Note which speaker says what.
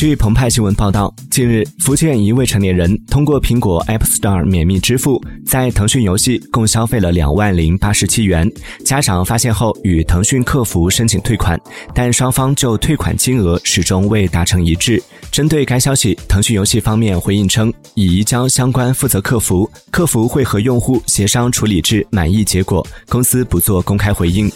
Speaker 1: 据澎湃新闻报道，近日福建一位成年人通过苹果 App Store 免密支付，在腾讯游戏共消费了两万零八十七元。家长发现后与腾讯客服申请退款，但双方就退款金额始终未达成一致。针对该消息，腾讯游戏方面回应称，已移交相关负责客服，客服会和用户协商处理至满意结果，公司不做公开回应。